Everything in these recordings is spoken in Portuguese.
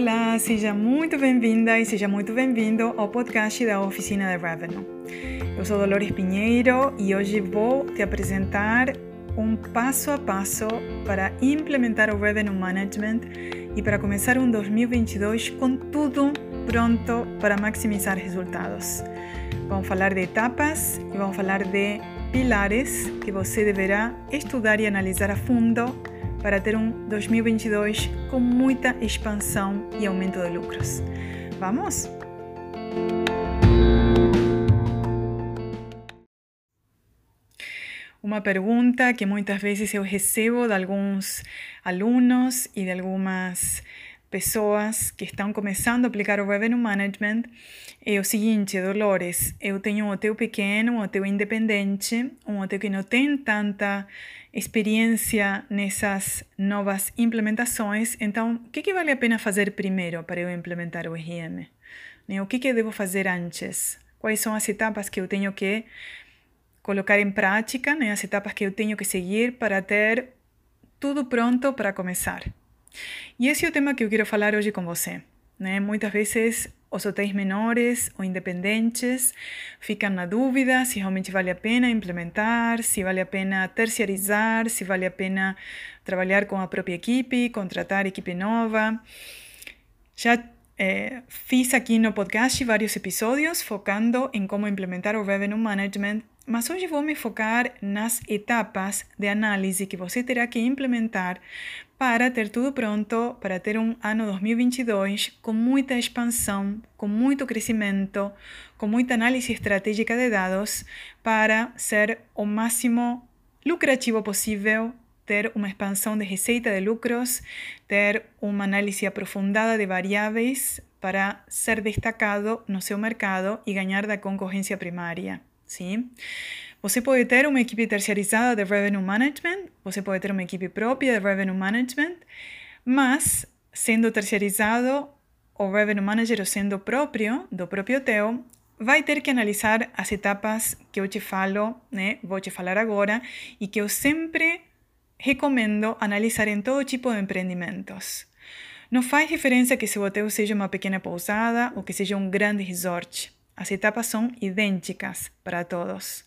Olá, seja muito bem-vinda e seja muito bem-vindo ao podcast da Oficina de Revenue. Eu sou Dolores Pinheiro e hoje vou te apresentar um passo a passo para implementar o Revenue Management e para começar um 2022 com tudo pronto para maximizar resultados. Vamos falar de etapas e vamos falar de pilares que você deverá estudar e analisar a fundo para ter um 2022 com muita expansão e aumento de lucros. Vamos? Uma pergunta que muitas vezes eu recebo de alguns alunos e de algumas pessoas que estão começando a aplicar o Revenue Management é o seguinte, Dolores, eu tenho um hotel pequeno, um hotel independente, um hotel que não tem tanta experiência nessas novas implementações, então o que, que vale a pena fazer primeiro para eu implementar o RM? Né, o que, que eu devo fazer antes? Quais são as etapas que eu tenho que colocar em prática, né? as etapas que eu tenho que seguir para ter tudo pronto para começar? E esse é o tema que eu quero falar hoje com você. Né? Muitas vezes os hotéis menores ou independentes ficam na dúvida se realmente vale a pena implementar, se vale a pena terciarizar, se vale a pena trabalhar com a própria equipe, contratar equipe nova. Já é, fiz aqui no podcast vários episódios focando em como implementar o Revenue Management mas hoje vou me focar nas etapas de análise que você terá que implementar para ter tudo pronto, para ter um ano 2022 com muita expansão, com muito crescimento, com muita análise estratégica de dados, para ser o máximo lucrativo possível, ter uma expansão de receita de lucros, ter uma análise aprofundada de variáveis para ser destacado no seu mercado e ganhar da concorrência primária. ¿sí? Você pode ter uma equipe terciarizada de Revenue Management, você pode ter uma equipe própria de Revenue Management, mas sendo terciarizado o Revenue Manager ou sendo próprio, do próprio teu, vai ter que analisar as etapas que eu te falo, né? Vou te falar agora e que eu sempre recomendo analisar em todo tipo de empreendimentos. Não faz diferença que seu hotel seja uma pequena pousada ou que seja um grande resort. As etapas são idênticas para todos.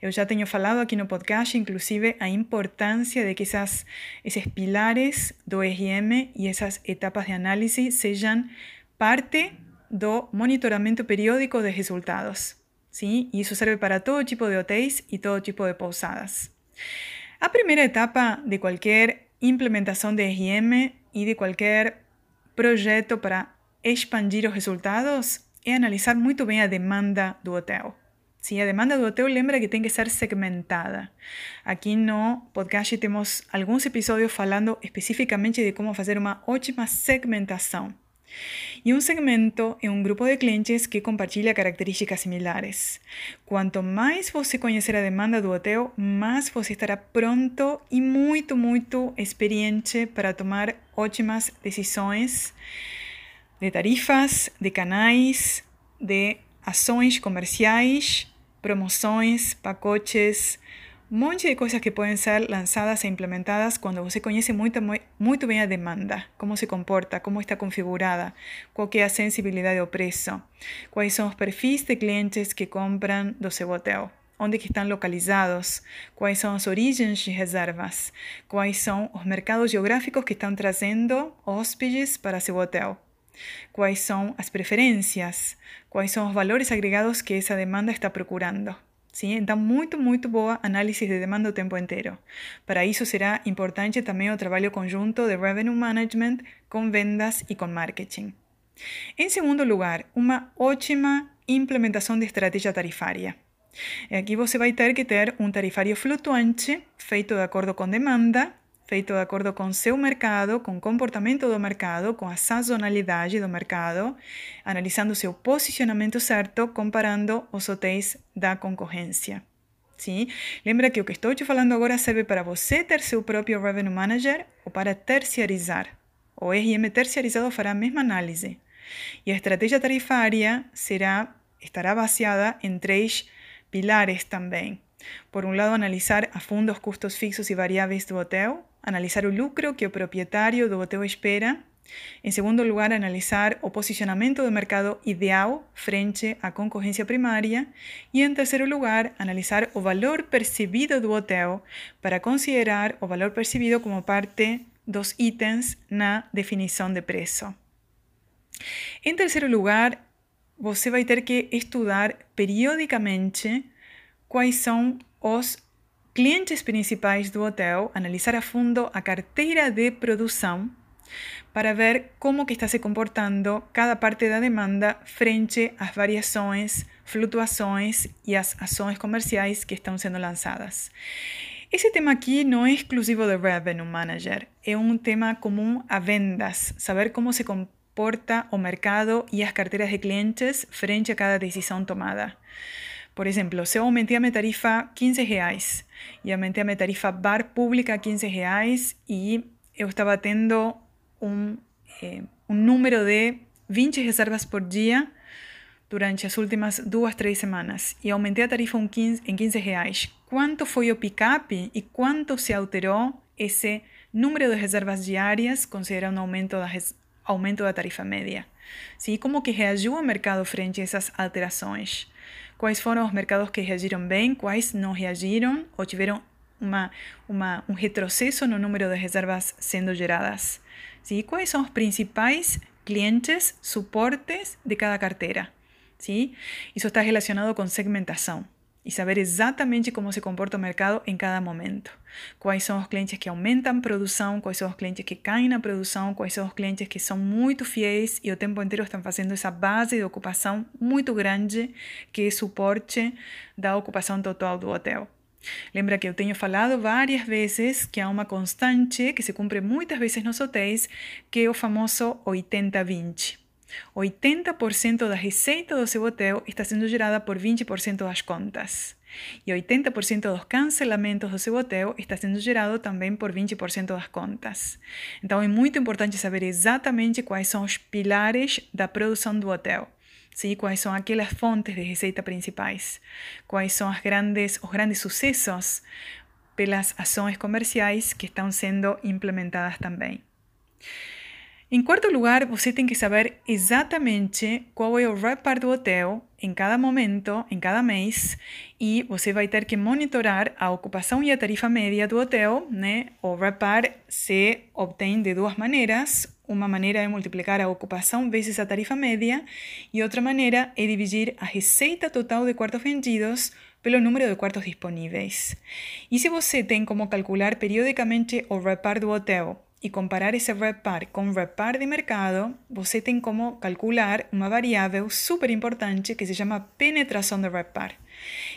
Eu já tenho falado aqui no podcast, inclusive, a importância de que essas, esses pilares do RM e essas etapas de análise sejam parte do monitoramento periódico de resultados. Sim? E isso serve para todo tipo de hotéis e todo tipo de pousadas. A primeira etapa de qualquer implementação de RM e de qualquer projeto para expandir os resultados é analisar muito bem a demanda do hotel. Sim, a demanda do hotel lembra que tem que ser segmentada. Aqui no podcast temos alguns episódios falando especificamente de como fazer uma ótima segmentação. E um segmento é um grupo de clientes que compartilha características similares. Quanto mais você conhecer a demanda do hotel, mais você estará pronto e muito, muito experiente para tomar ótimas decisões de tarifas, de canais, de ações comerciais, promoções, pacotes, um monte de coisas que podem ser lançadas e implementadas quando você conhece muito, muito bem a demanda, como se comporta, como está configurada, qual é a sensibilidade ao preço, quais são os perfis de clientes que compram do seu hotel, onde que estão localizados, quais são as origens de reservas, quais são os mercados geográficos que estão trazendo hóspedes para seu hotel quais são as preferências, quais são os valores agregados que essa demanda está procurando. Sim? Então, muito, muito boa análise de demanda o tempo inteiro. Para isso será importante também o trabalho conjunto de revenue management com vendas e com marketing. Em segundo lugar, uma ótima implementação de estratégia tarifária. Aqui você vai ter que ter um tarifário flutuante, feito de acordo com demanda, feito de acordo com seu mercado, com o comportamento do mercado, com a sazonalidade do mercado, analisando seu posicionamento certo, comparando os hotéis da concorrência. Sim? Lembra que o que estou te falando agora serve para você ter seu próprio Revenue Manager ou para terciarizar. O RM terciarizado fará a mesma análise. E a estratégia tarifária será, estará baseada em três pilares também. Por um lado, analisar a fundo os custos fixos e variáveis do hotel, analisar o lucro que o proprietário do hotel espera Em segundo lugar, analisar o posicionamento do mercado ideal frente à concorrência primária. E em terceiro lugar, analisar o valor percebido do hotel para considerar o valor percebido como parte dos itens na definição de preço. Em terceiro lugar, você vai ter que estudar periodicamente quais são os clientes principais do hotel, analisar a fundo a carteira de produção para ver como que está se comportando cada parte da demanda frente às variações, flutuações e às ações comerciais que estão sendo lançadas. Esse tema aqui não é exclusivo do Revenue Manager, é um tema comum a vendas, saber como se comporta o mercado e as carteiras de clientes frente a cada decisão tomada. Por exemplo, se eu aumentei a minha tarifa 15 reais e aumentei a minha tarifa bar pública 15 reais e eu estava tendo um, eh, um número de 20 reservas por dia durante as últimas duas, três semanas e aumentei a tarifa em 15, em 15 reais. Quanto foi o pick-up e quanto se alterou esse número de reservas diárias, considerando o aumento da, aumento da tarifa média? Sim, como que reagiu o mercado frente a essas alterações? Quais foram os mercados que reagiram bem, quais não reagiram ou tiveram uma, uma, um retrocesso no número de reservas sendo geradas? ¿sí? ¿Cuáles son los principales clientes, suportes de cada cartera? ¿sí? Eso está relacionado con segmentación y saber exactamente cómo se comporta el mercado en cada momento. Cuáles son los clientes que aumentan producción, cuáles son los clientes que caen a producción, cuáles son los clientes que son muy fieles y el tiempo entero están haciendo esa base de ocupación muy grande que es soporte da ocupación total del hotel. Lembra que eu tenho falado várias vezes que há uma constante que se cumpre muitas vezes nos hotéis, que é o famoso 80-20. 80% da receita do seu hotel está sendo gerada por 20% das contas. E 80% dos cancelamentos do seu hotel está sendo gerado também por 20% das contas. Então é muito importante saber exatamente quais são os pilares da produção do hotel. ¿sí? cuáles son aquellas fuentes de receita principais, cuáles son as grandes, os grandes sucesos pelas ações comerciais que estão sendo implementadas também. Em quarto lugar, você tem que saber exatamente qual é o RevPAR do hotel em cada momento, em cada mês, e você vai ter que monitorar a ocupação e a tarifa média do hotel. Né? O RevPAR se obtém de duas maneiras. Uma maneira é multiplicar a ocupação vezes a tarifa média, e outra maneira é dividir a receita total de quartos vendidos pelo número de quartos disponíveis. E se você tem como calcular periodicamente o RevPAR do hotel y comparar ese RevPAR con RevPAR de mercado, você tem como calcular uma variável super importante que se llama penetração de RevPAR.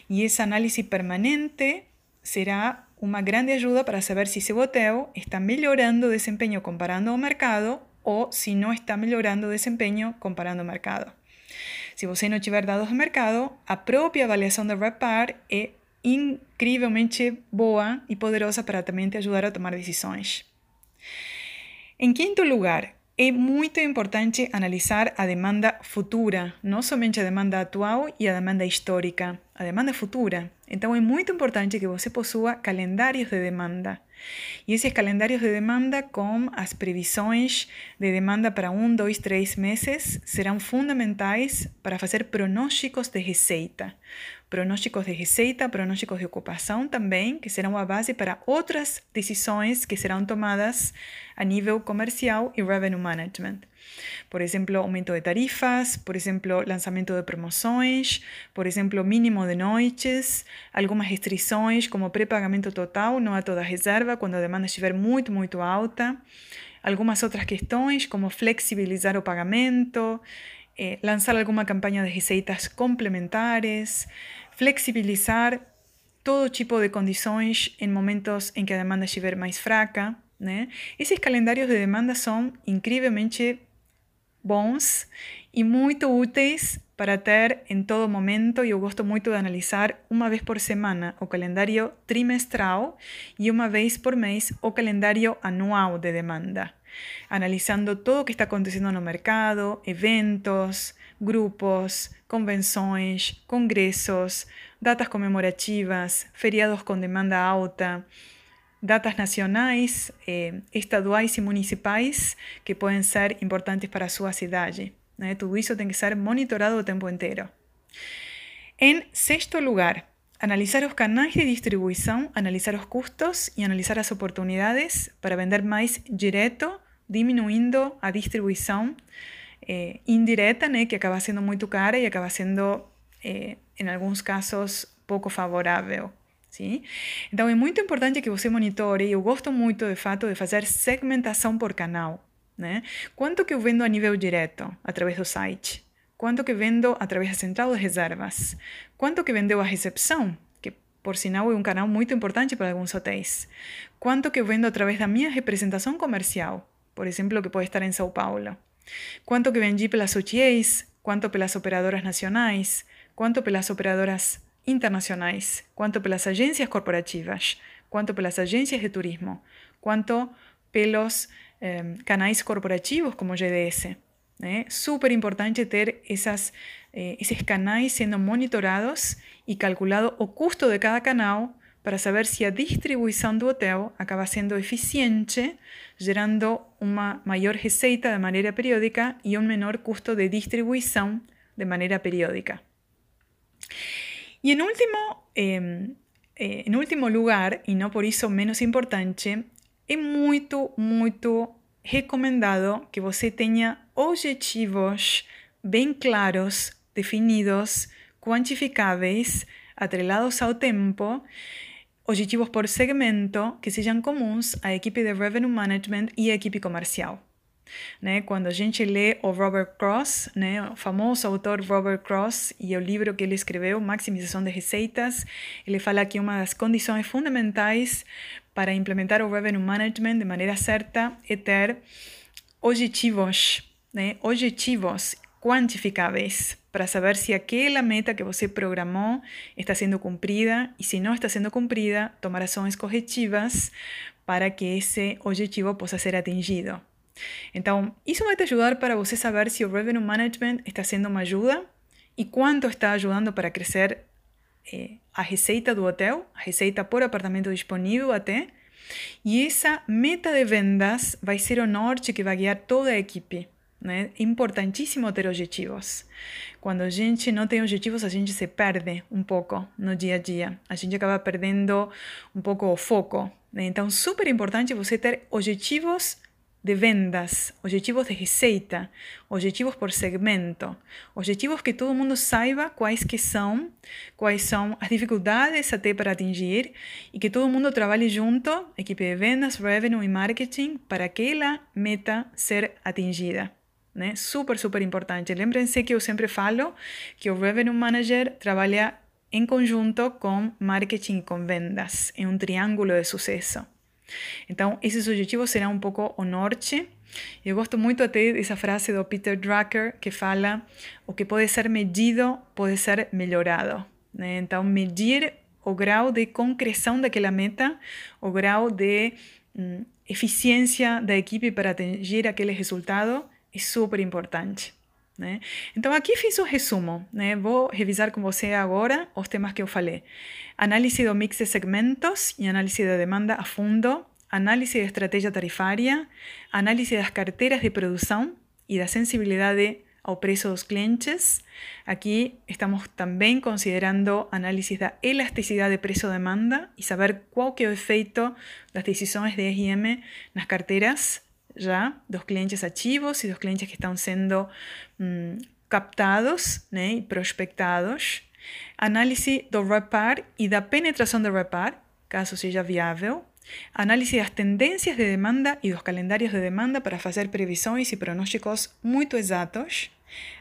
E esse análise permanente será uma grande ajuda para saber se seu hotel está melhorando o desempenho comparando ao mercado ou se não está melhorando o desempenho comparando ao mercado. Se você não tiver dados do mercado, a própria avaliação de RevPAR é incrivelmente boa e poderosa para também te ajudar a tomar decisões. En quinto lugar, é muito importante analisar a demanda futura, não somente a demanda atual e a demanda histórica, a demanda futura. Então é muito importante que você possua calendários de demanda. E esses calendários de demanda com as previsões de demanda para um, dois, três meses serão fundamentais para fazer pronósticos de receita pronósticos de receita, pronósticos de ocupação também, que serão a base para outras decisões que serão tomadas a nível comercial e revenue management. Por exemplo, aumento de tarifas, por exemplo, lançamento de promoções, por exemplo, mínimo de noites, algumas restrições como pré-pagamento total, não a toda reserva, quando a demanda estiver muito, muito alta. Algumas outras questões, como flexibilizar o pagamento, eh, lançar alguma campanha de receitas complementares, flexibilizar todo tipo de condições em momentos em que a demanda estiver mais fraca. Né? Esses calendários de demanda são incrivelmente bons e muito úteis para ter em todo momento, e eu gosto muito de analisar vez por semana o calendário trimestral e uma vez por mês o calendário anual de demanda, analisando tudo o que está acontecendo no mercado, eventos, grupos, convenções, congressos, datas comemorativas, feriados com demanda alta, datas nacionais, eh, estaduais e municipais que podem ser importantes para cidade. Né? Tudo isso tem que ser monitorado o tempo inteiro. Em sexto lugar, analisar os canais de distribuição, analisar os custos e analisar as oportunidades para vender mais direto, diminuindo a distribuição eh, indireta, né, que acaba sendo muito cara e acaba sendo, eh, alguns casos, pouco favorável. Sim? Então é muito importante que você monitore. Eu gosto muito, de fato, de fazer segmentação por canal. Né? Quanto que eu vendo a nível direto, através do site? Quanto que vendo através da central de reservas? Quanto que vendeu a recepção? Que, por sinal, é um canal muito importante para alguns hotéis. Quanto que eu vendo através da minha representação comercial? Por exemplo, que pode estar em São Paulo. Quanto que vendi pelas OTAs? Quanto pelas operadoras nacionais? Quanto pelas operadoras internacionais, quanto pelas agências corporativas, quanto pelas agências de turismo, quanto pelos eh, canais corporativos como GDS. Né? Super importante ter essas, eh, esses canais sendo monitorados e calculado o custo de cada canal para saber se a distribuição do hotel acaba sendo eficiente, gerando uma maior receita de maneira periódica e um menor custo de distribuição de maneira periódica. Y en último, eh, eh, último lugar, y no por eso menos importante, é muito, muito recomendado que você tenha objetivos bem claros, definidos, quantificáveis, atrelados ao tempo, objetivos por segmento que sejam comuns à equipe de revenue management e à equipe comercial. Né? Quando a gente lê o Robert Cross, né? o famoso autor Robert Cross, e o livro que ele escreveu, Maximização de Receitas, ele fala que uma das condições fundamentais para implementar o Revenue Management de maneira certa é ter objetivos, né? objetivos quantificáveis para saber se aquela meta que você programou está sendo cumprida e se não está sendo cumprida, tomar ações corretivas para que esse objetivo possa ser atingido. Então, isso vai te ajudar para você saber se o Revenue Management está sendo uma ajuda e quanto está ajudando para crescer eh, a receita do hotel, a receita por apartamento disponível até. E essa meta de vendas vai ser o norte que vai guiar toda a equipe. Né? É importantíssimo ter objetivos. Quando a gente não tem objetivos, a gente se perde um pouco no dia a dia. A gente acaba perdendo um pouco o foco. Né? Então, super importante você ter objetivos de vendas, objetivos de receita, objetivos por segmento, objetivos que todo mundo saiba quais que são, quais são as dificuldades até para atingir e que todo mundo trabalhe junto, equipe de vendas, revenue e marketing, para aquela meta ser atingida. Né? Super, super importante. Lembrem-se que eu sempre falo que o Revenue Manager trabalha em conjunto com marketing e com vendas. É um triângulo de sucesso. Então, esses objetivos serão um pouco o norte. Eu gosto muito até dessa frase do Peter Drucker, que fala o que pode ser medido pode ser melhorado. Né? Então, medir o grau de concreção daquela meta, o grau de hum, eficiência da equipe para atingir aquele resultado é super importante. Né? Então, aqui fiz o resumo. Né? Vou revisar com você agora os temas que eu falei. Análise do mix de segmentos e análise da demanda a fundo, análise de estratégia tarifária, análise das carteiras de produção e da sensibilidade ao preço dos clientes. Aqui estamos também considerando análise da elasticidade de preço-demanda e saber qual que é o efeito das decisões de RM nas carteiras já dos clientes ativos e dos clientes que estão sendo hum, captados e prospectados. Análise do repar e da penetração do repar, caso seja viável. Análise das tendências de demanda e dos calendários de demanda para fazer previsões e pronósticos muito exatos.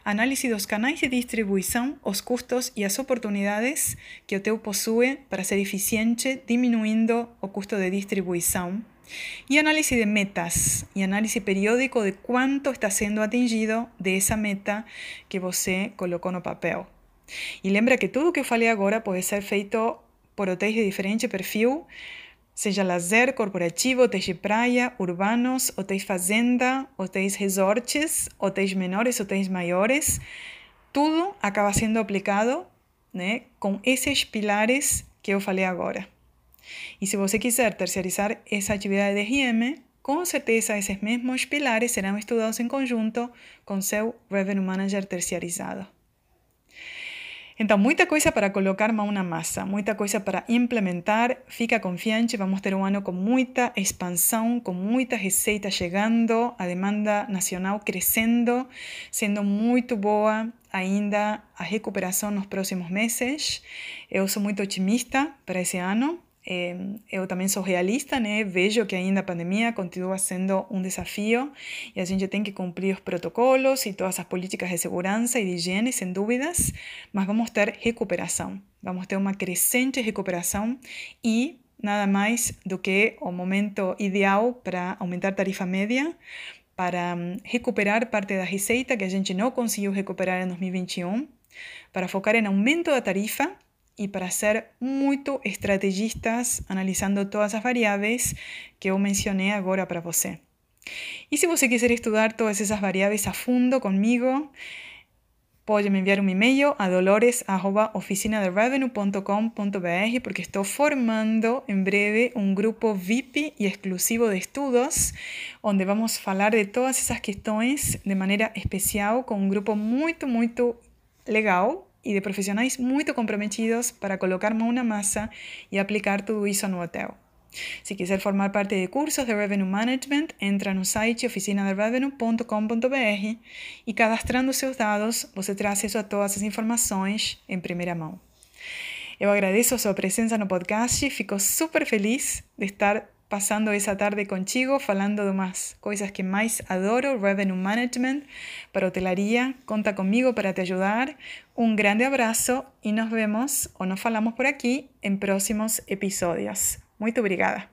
Análise dos canais de distribuição, os custos e as oportunidades que o hotel possui para ser eficiente, diminuindo o custo de distribuição. Y análisis de metas y análisis periódico de cuánto está siendo atingido de esa meta que você colocou no papel. E lembra que tudo que eu falei agora pode ser feito por hotéis de diferente perfil, seja lazer, corporativo, hotéis de praia, urbanos, hotéis fazenda, hotéis resorts, hotéis menores, hotéis maiores. Tudo acaba sendo aplicado né, com esses pilares que eu falei agora. E se você quiser terceirizar essa atividade de RM, com certeza esses mesmos pilares serão estudados em conjunto com seu Revenue Manager terciarizado. Então, muita coisa para colocar mão na massa, muita coisa para implementar. Fica confiante, vamos ter um ano com muita expansão, com muita receita chegando, a demanda nacional crescendo, sendo muito boa ainda a recuperação nos próximos meses. Eu sou muito otimista para esse ano. É, eu também sou realista, né? Vejo que ainda a pandemia continua sendo um desafio e a gente tem que cumprir os protocolos e todas as políticas de segurança e de higiene, sem dúvidas, mas vamos ter recuperação. Vamos ter uma crescente recuperação e nada mais do que o momento ideal para aumentar tarifa média, para hum, recuperar parte da receita que a gente não conseguiu recuperar em 2021, para focar em aumento da tarifa e para ser muito estrategistas, analisando todas as variáveis que eu mencionei agora para você. E se você quiser estudar todas essas variáveis a fundo comigo, pode me enviar um e-mail a dolores.oficinaderevenue.com.br porque estou formando em breve um grupo VIP e exclusivo de estudos, onde vamos falar de todas essas questões de maneira especial com um grupo muito, muito legal y de profesionales muy comprometidos para colocar mão na massa y aplicar todo eso no hotel. Si quiser formar parte de cursos de Revenue Management, entra no site oficinaderevenue.com.br e cadastrando seus dados, você terá acesso a todas as informações em primeira mão. Eu agradeço a sua presença no podcast, fico super feliz de estar pasando esa tarde contigo falando de más cosas que más adoro, revenue management, para hotelería. Conta conmigo para te ayudar. Un grande abrazo y nos vemos o nos falamos por aquí en próximos episodios. Muy obrigada.